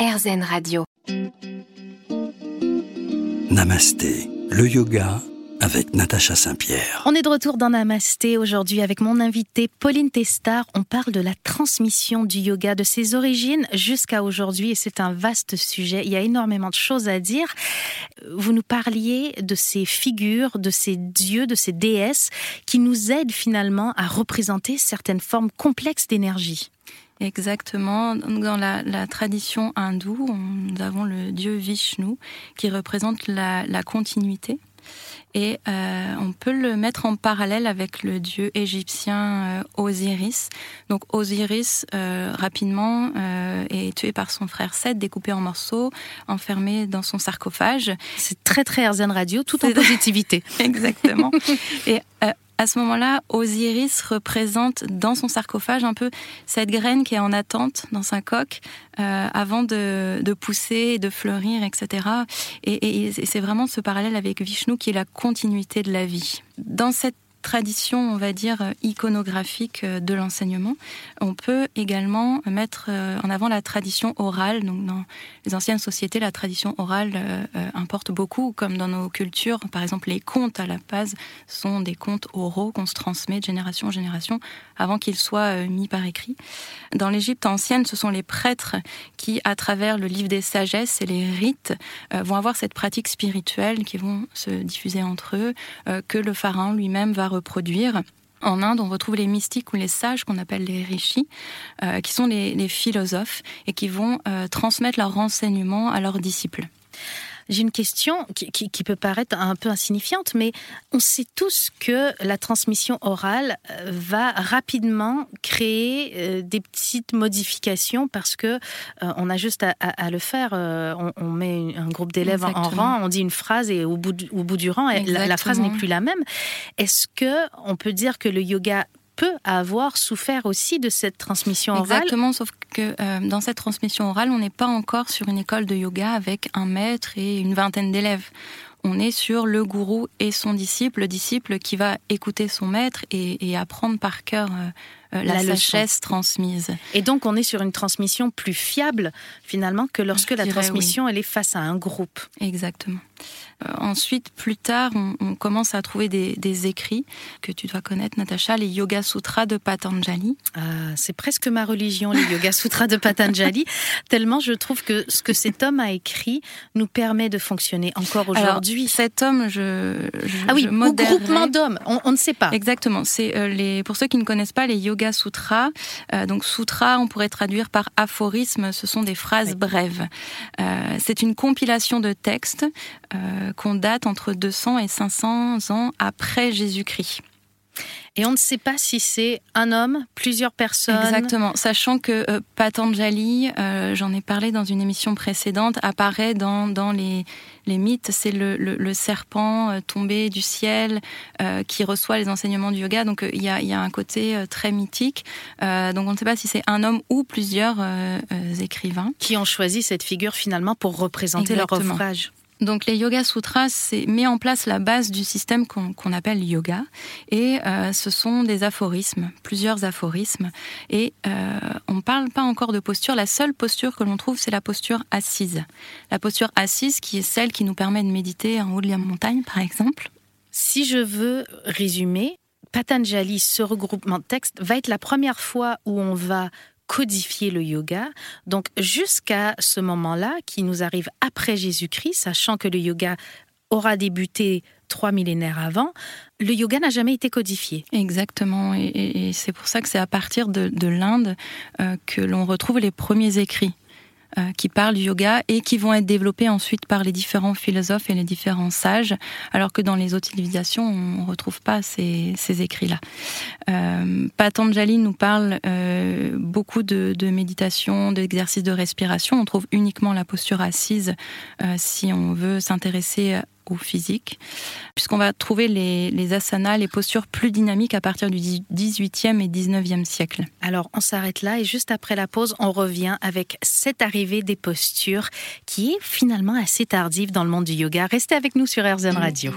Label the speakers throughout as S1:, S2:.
S1: RZN Radio.
S2: Namasté, le yoga avec Natacha Saint-Pierre.
S3: On est de retour dans Namasté aujourd'hui avec mon invité Pauline Testar. On parle de la transmission du yoga, de ses origines jusqu'à aujourd'hui et c'est un vaste sujet. Il y a énormément de choses à dire. Vous nous parliez de ces figures, de ces dieux, de ces déesses qui nous aident finalement à représenter certaines formes complexes d'énergie.
S4: Exactement. Dans la, tradition hindoue, nous avons le dieu Vishnu qui représente la, continuité. Et euh, on peut le mettre en parallèle avec le dieu égyptien euh, Osiris. Donc Osiris, euh, rapidement, est tué par son frère Seth, découpé en morceaux, enfermé dans son sarcophage.
S3: C'est très très Airzen Radio, tout en positivité.
S4: Exactement. Et à ce moment-là, Osiris représente dans son sarcophage un peu cette graine qui est en attente dans sa coque euh, avant de, pousser, de fleurir, etc. Et, et c'est vraiment ce parallèle avec Vishnu qui est la continuité de la vie. Dans cette tradition, on va dire, euh, iconographique euh, de l'enseignement, on peut également mettre euh, en avant la tradition orale. Donc, dans les anciennes sociétés, la tradition orale importe beaucoup, comme dans nos cultures. Par exemple, les contes à la base sont des contes oraux qu'on se transmet de génération en génération avant qu'ils soient mis par écrit. Dans l'Égypte ancienne, ce sont les prêtres qui, à travers le livre des sagesses et les rites, vont avoir cette pratique spirituelle qui vont se diffuser entre eux, que le pharaon lui-même va reproduire. En Inde, on retrouve les mystiques ou les sages qu'on appelle les rishis, euh, qui sont les, philosophes et qui vont euh, transmettre leurs renseignements à leurs disciples.
S3: J'ai une question qui, peut paraître un peu insignifiante, mais on sait tous que la transmission orale euh, va rapidement créer euh, des petites modifications parce que euh, on a juste à, le faire. On, met un groupe d'élèves en rang, on dit une phrase et au bout du, au bout du rang, la, la, phrase n'est plus la même. Est-ce que on peut dire que le yoga peut avoir souffert aussi de cette transmission orale.
S4: Exactement, sauf que euh, dans cette transmission orale, on n'est pas encore sur une école de yoga avec un maître et une vingtaine d'élèves. On est sur le gourou et son disciple, le disciple qui va écouter son maître et, apprendre par cœur euh, euh, la, sagesse transmise.
S3: Et donc on est sur une transmission plus fiable finalement que lorsque la transmission elle est face à un groupe.
S4: Exactement. Euh, ensuite, plus tard, on, commence à trouver des, écrits que tu dois connaître, Natacha, les Yoga Sutras de Patanjali.
S3: Ah, c'est presque ma religion, les Yoga Sutras de Patanjali, tellement je trouve que ce que cet homme a écrit nous permet de fonctionner encore aujourd'hui.
S4: Cet homme, je,
S3: ah oui, ou groupement d'hommes, on, ne sait pas.
S4: Exactement. C'est euh, les pour ceux qui ne connaissent pas les Yoga Sutras. Euh, donc sutra, on pourrait traduire par aphorisme. Ce sont des phrases brèves. c'est une compilation de textes qu'on date entre 200 et 500 ans après Jésus-Christ.
S3: Et on ne sait pas si c'est un homme, plusieurs personnes.
S4: Exactement, sachant que euh, Patanjali, euh, j'en ai parlé dans une émission précédente, apparaît dans, dans les, les mythes. C'est le, le, serpent euh, tombé du ciel qui reçoit les enseignements du yoga. Donc il y a, y, a, un côté très mythique. donc on ne sait pas si c'est un homme ou plusieurs écrivains.
S3: Qui ont choisi cette figure finalement pour représenter leur ouvrage.
S4: Donc les Yoga Sutras met en place la base du système qu'on appelle yoga et euh, ce sont des aphorismes, plusieurs aphorismes et euh, on ne parle pas encore de posture. La seule posture que l'on trouve c'est la posture assise. La posture assise qui est celle qui nous permet de méditer en haut de la montagne par exemple.
S3: Si je veux résumer, Patanjali, ce regroupement de textes, va être la première fois où on va codifier le yoga. Donc jusqu'à ce moment-là, qui nous arrive après Jésus-Christ, sachant que le yoga aura débuté trois millénaires avant, le yoga n'a jamais été codifié.
S4: Exactement, et, c'est pour ça que c'est à partir de, l'Inde euh, que l'on retrouve les premiers écrits. Euh, qui parlent du yoga et qui vont être développés ensuite par les différents philosophes et les différents sages, alors que dans les autres civilisations, on ne retrouve pas ces, ces écrits-là. Euh, Patanjali nous parle euh, beaucoup de, de méditation, d'exercice de respiration. On trouve uniquement la posture assise euh, si on veut s'intéresser physique, puisqu'on va trouver les, les, asanas, les postures plus dynamiques à partir du 18e et 19e siècle.
S3: Alors on s'arrête là et juste après la pause, on revient avec cette arrivée des postures qui est finalement assez tardive dans le monde du yoga. Restez avec nous sur RZN Radio.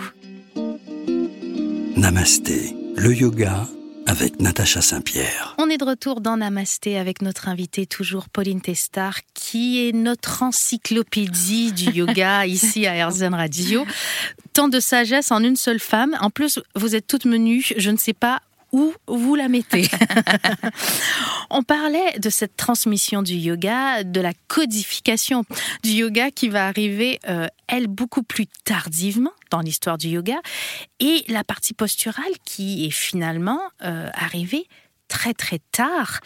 S2: Namasté, le yoga avec Natacha Saint-Pierre.
S3: On est de retour dans Namasté avec notre invitée toujours Pauline Testar qui est notre encyclopédie du yoga ici à Airzen Radio. Tant de sagesse en une seule femme. En plus, vous êtes toutes menues. Je ne sais pas où vous la mettez. On parlait de cette transmission du yoga, de la codification du yoga qui va arriver, euh, elle, beaucoup plus tardivement dans l'histoire du yoga, et la partie posturale qui est finalement euh, arrivée très très tard.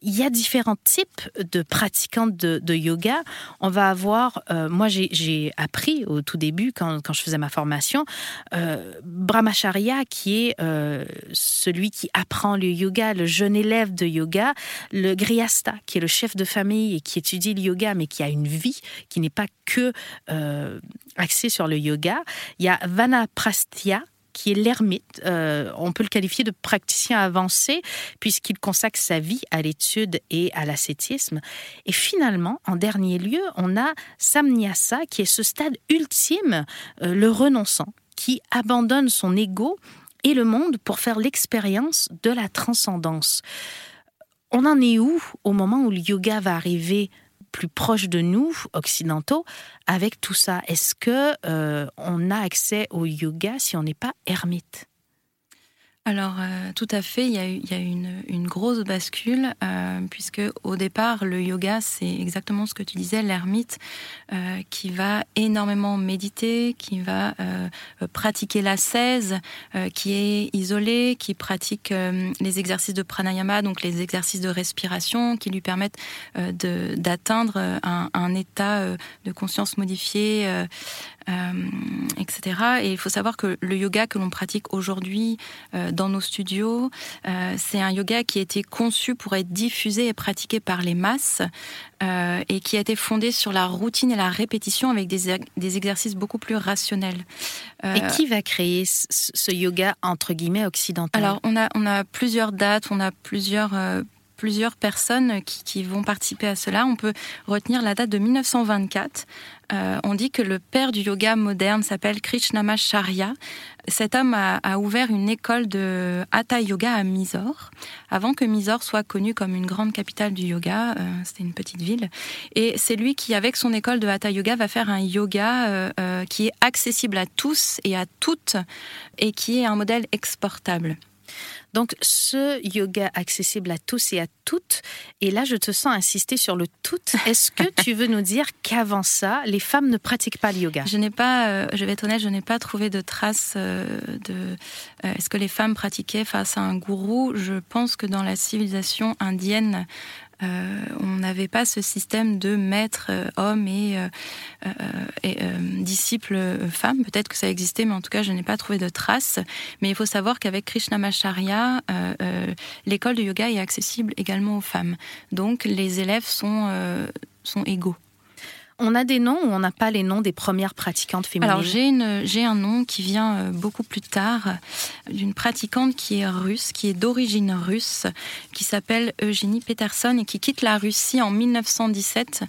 S3: Il y a différents types de pratiquants de, yoga. On va avoir, euh, moi j'ai appris au tout début quand, quand je faisais ma formation, euh, Brahmacharya qui est euh, celui qui apprend le yoga, le jeune élève de yoga, le Grihasta qui est le chef de famille et qui étudie le yoga mais qui a une vie qui n'est pas que axée sur le yoga. Il y a Vanaprastya qui est l'ermite. Euh, on peut le qualifier de praticien avancé puisqu'il consacre sa vie à l'étude et à l'ascétisme. Et finalement, en dernier lieu, on a Samnyasa qui est ce stade ultime, euh, le renonçant, qui abandonne son ego et le monde pour faire l'expérience de la transcendance. On en est où au moment où le yoga va arriver plus proche de nous, occidentaux, avec tout ça. Est-ce que euh, on a accès au yoga si on n'est pas ermite?
S4: Alors, euh, tout à fait, il y a, eu, une, grosse bascule, euh, puisque au départ, le yoga, c'est exactement ce que tu disais, l'ermite, euh, qui va énormément méditer, qui va pratiquer la 16, qui est isolé, qui pratique les exercices de pranayama, donc les exercices de respiration, qui lui permettent d'atteindre un, un, état de conscience modifié euh, etc. Et il faut savoir que le yoga que l'on pratique aujourd'hui euh, dans nos studios, euh, c'est un yoga qui a été conçu pour être diffusé et pratiqué par les masses et qui a été fondé sur la routine et la répétition avec des, des exercices beaucoup plus rationnels.
S3: et qui va créer ce yoga entre guillemets occidental?
S4: Alors on a on a plusieurs dates, on a plusieurs plusieurs personnes qui, vont participer à cela. On peut retenir la date de 1924 euh, on dit que le père du yoga moderne s'appelle Krishnamacharya. Cet homme a, ouvert une école de Hatha Yoga à Mysore, avant que Mysore soit connue comme une grande capitale du yoga. Euh, c'était une petite ville. Et c'est lui qui, avec son école de Hatha Yoga, va faire un yoga euh, qui est accessible à tous et à toutes et qui est un modèle exportable.
S3: Donc ce yoga accessible à tous et à toutes, et là je te sens insister sur le tout, est-ce que tu veux nous dire qu'avant ça, les femmes ne pratiquent pas le yoga?
S4: Je n'ai pas, euh, je vais être honnête, je n'ai pas trouvé de traces euh, de euh, est-ce que les femmes pratiquaient face à un gourou? Je pense que dans la civilisation indienne, euh, on n'avait pas ce système de maître euh, homme et, euh, et disciple femme. Peut-être que ça existait, mais en tout cas, je n'ai pas trouvé de traces. Mais il faut savoir qu'avek Krishnamacharya, l'école de yoga est accessible également aux femmes. Donc, les élèves sont, sont égaux
S3: on a des noms ou on n'a pas les noms des premières pratiquantes féminines
S4: Alors j'ai un nom qui vient euh, beaucoup plus tard d'une pratiquante qui est russe, qui est d'origine russe, qui s'appelle Eugénie Peterson et qui quitte la Russie en 1917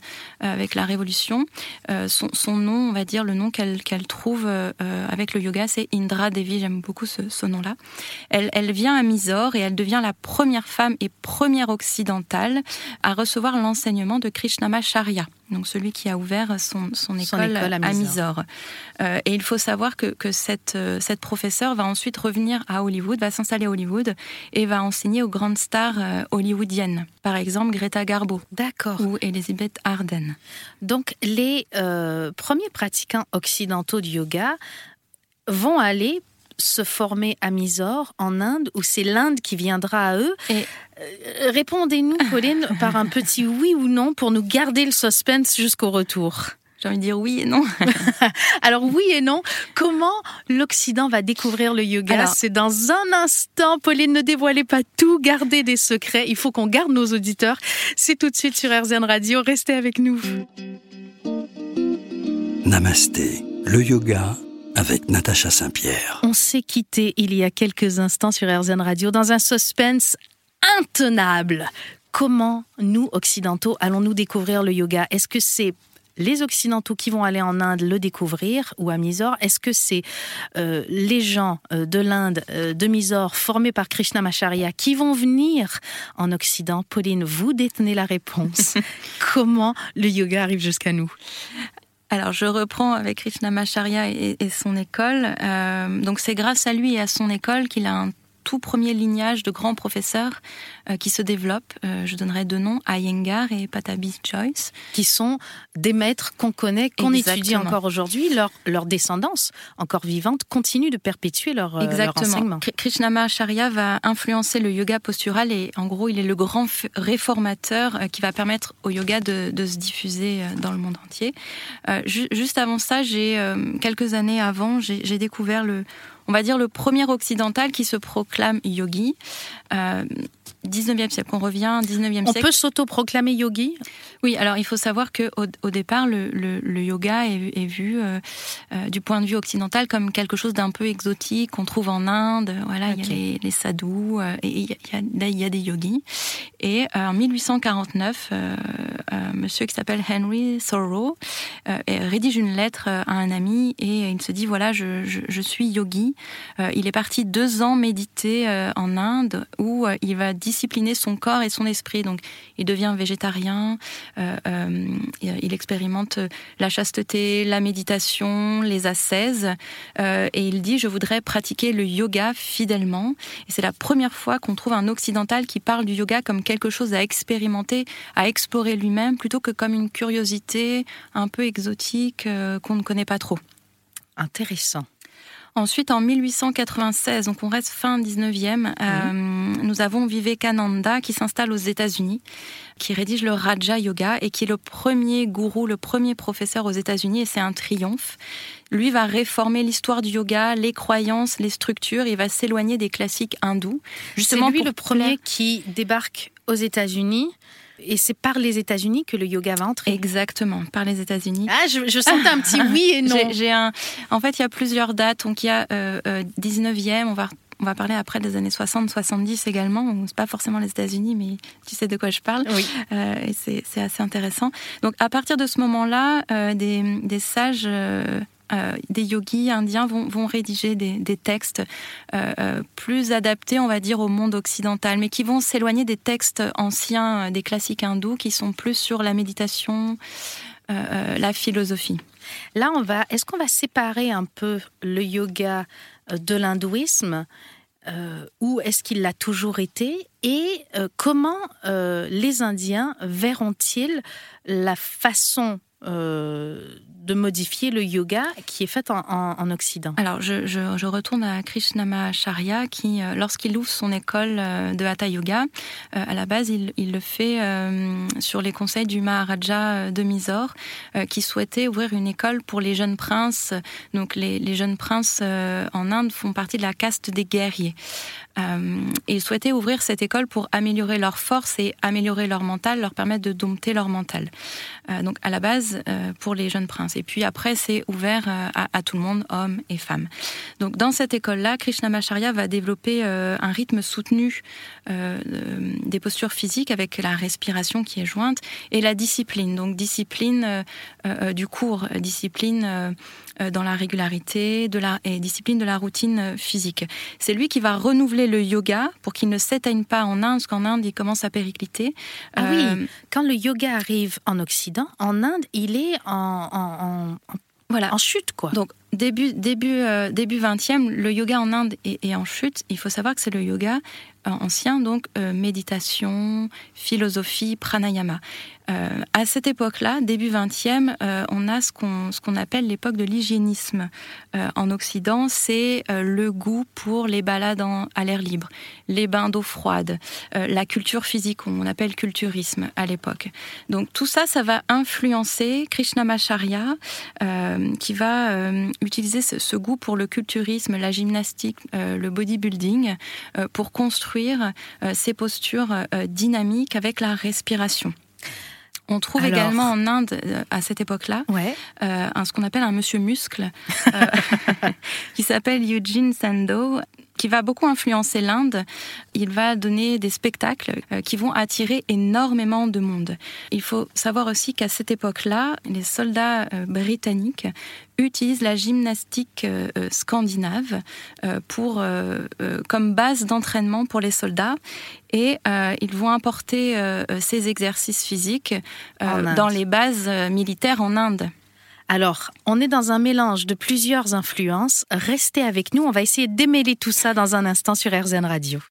S4: euh, avec la Révolution. Euh, son, nom, on va dire le nom qu'elle trouve avec le yoga, c'est Indra Devi. J'aime beaucoup ce, ce nom-là. Elle, elle vient à Mysore et elle devient la première femme et première occidentale à recevoir l'enseignement de Krishnamacharya donc celui qui a ouvert son, son, école, à Mysore. Euh, et il faut savoir que, que cette, euh, cette professeure va ensuite revenir à Hollywood, va s'installer à Hollywood et va enseigner aux grandes stars euh, hollywoodiennes. Par exemple, Greta Garbo.
S3: D'accord.
S4: Ou Elizabeth Arden.
S3: Donc, les premiers pratiquants occidentaux du yoga vont aller se former à Mysore, en Inde, ou c'est l'Inde qui viendra à eux? Et... Euh, répondez-nous, Pauline, par un petit oui ou non pour nous garder le suspense jusqu'au retour.
S4: J'ai envie de dire oui et non.
S3: Alors oui et non, comment l'Occident va découvrir le yoga? C'est dans un instant. Pauline, ne dévoilez pas tout, gardez des secrets. Il faut qu'on garde nos auditeurs. C'est tout de suite sur RZN Radio. Restez avec nous.
S2: Namasté, le yoga avec Natacha Saint-Pierre.
S3: On s'est quitté il y a quelques instants sur RZN Radio dans un suspense intenable. Comment nous, occidentaux, allons-nous découvrir le yoga? Est-ce que c'est les Occidentaux qui vont aller en Inde le découvrir ou à Mysore? Est-ce que c'est euh, les gens euh, de l'Inde, euh, de Mysore, formés par Krishnamacharya, qui vont venir en Occident? Pauline, vous détenez la réponse. Comment le yoga arrive jusqu'à nous?
S4: Alors, je reprends avec Krishnamacharya et, et son école. donc, c'est grâce à lui et à son école qu'il a un tout premier lignage de grands professeurs euh, qui se développent. Euh, je donnerai deux noms, Iyengar et Patabi Joyce.
S3: Qui sont des maîtres qu'on connaît, qu'on étudie encore aujourd'hui. Leur, leur descendance, encore vivante, continue de perpétuer leur, euh, Exactement. leur enseignement.
S4: Krishnamacharya va influencer le yoga postural et en gros, il est le grand réformateur qui va permettre au yoga de, de se diffuser dans le monde entier. juste avant ça, j'ai quelques années avant, j'ai découvert le on va dire, le premier occidental qui se proclame yogi. Euh, 19e siècle, on revient 19e
S3: siècle. On peut s'auto-proclamer yogi?
S4: Oui, alors il faut savoir que au, départ, le, yoga est, vu euh, euh, du point de vue occidental comme quelque chose d'un peu exotique qu'on trouve en Inde. Voilà, il y a les, les sadhus euh, et il y, a, il y, a, des yogis. Et en 1849, monsieur qui s'appelle Henry Thoreau rédige une lettre à un ami et il se dit voilà, je, je suis yogi. il est parti deux ans méditer en Inde où il va discipliner son corps et son esprit. Donc, il devient végétarien, euh, euh, il expérimente la chasteté, la méditation, les ascèses, euh, et il dit je voudrais pratiquer le yoga fidèlement. Et c'est la première fois qu'on trouve un occidental qui parle du yoga comme quelque chose à expérimenter, à explorer lui-même, plutôt que comme une curiosité un peu exotique qu'on ne connaît pas trop.
S3: Intéressant.
S4: Ensuite, en 1896, donc on reste fin 19e, euh, nous avons Vivekananda qui s'installe aux États-Unis, qui rédige le Raja Yoga et qui est le premier gourou, le premier professeur aux États-Unis et c'est un triomphe. Lui va réformer l'histoire du yoga, les croyances, les structures, il va s'éloigner des classiques hindous.
S3: Justement, c'est lui le premier qui débarque aux États-Unis et c'est par les États-Unis que le yoga va entrer.
S4: Exactement, par les États-Unis.
S3: Ah, je, je sens un petit oui et non.
S4: J'ai un. En fait, il y a plusieurs dates. Donc il y a euh, 19e. Euh, on va on va parler après des années 60-70 également. C'est pas forcément les États-Unis, mais tu sais de quoi je parle.
S3: Oui.
S4: Euh, et c'est assez intéressant. Donc à partir de ce moment-là, euh, des, des, sages euh, euh, des yogis indiens vont, rédiger des, textes euh, euh, plus adaptés, on va dire, au monde occidental, mais qui vont s'éloigner des textes anciens, des classiques hindous, qui sont plus sur la méditation, la philosophie.
S3: Là, on va. Est-ce qu'on va séparer un peu le yoga de l'hindouisme ou est-ce qu'il l'a toujours été? Et comment les Indiens verront-ils la façon de modifier le yoga qui est fait en, Occident
S4: Alors, je, retourne à Krishnamacharya qui, euh, lorsqu'il ouvre son école euh, de Hatha Yoga, euh, à la base, il, le fait sur les conseils du Maharaja de Mysore, qui souhaitait ouvrir une école pour les jeunes princes. Donc, les, les jeunes princes en Inde font partie de la caste des guerriers. Il souhaitait ouvrir cette école pour améliorer leur force et améliorer leur mental, leur permettre de dompter leur mental. donc, à la base, pour les jeunes princes. Et puis après, c'est ouvert euh, à, tout le monde, hommes et femmes. Donc dans cette école-là, Krishnamacharya va développer euh, un rythme soutenu euh, des postures physiques avec la respiration qui est jointe et la discipline. Donc discipline du cours, discipline dans la régularité et discipline de la routine physique. C'est lui qui va renouveler le yoga pour qu'il ne s'éteigne pas en Inde, parce qu'en Inde, il commence à péricliter.
S3: Ah oui, quand le yoga arrive en Occident, en Inde, il est en voilà. en chute, quoi.
S4: Donc, début, début, euh, début 20e, le yoga en Inde est, est en chute. Il faut savoir que c'est le yoga ancien, donc euh, méditation, philosophie, pranayama. Euh, à cette époque-là, début 20e, euh, on a ce qu'on ce qu'on appelle l'époque de l'hygiénisme en Occident. C'est le goût pour les balades à l'air libre, les bains d'eau froide, la culture physique, on appelle culturisme à l'époque. Donc tout ça, ça va influencer Krishnamacharya, qui va utiliser ce, ce, goût pour le culturisme, la gymnastique, le bodybuilding, pour construire euh, ces postures euh, dynamiques avec la respiration. On trouve également en Inde, euh, à cette époque-là, ce qu'on appelle un monsieur muscle, qui s'appelle Eugene Sando, qui va beaucoup influencer l'Inde. Il va donner des spectacles euh, qui vont attirer énormément de monde. Il faut savoir aussi qu'à cette époque-là, les soldats euh, britanniques utilisent la gymnastique euh, scandinave pour, comme base d'entraînement pour les soldats et ils vont importer ces exercices physiques dans les bases militaires en Inde.
S3: Alors, on est dans un mélange de plusieurs influences. Restez avec nous, on va essayer de démêler tout ça dans un instant sur RZN Radio.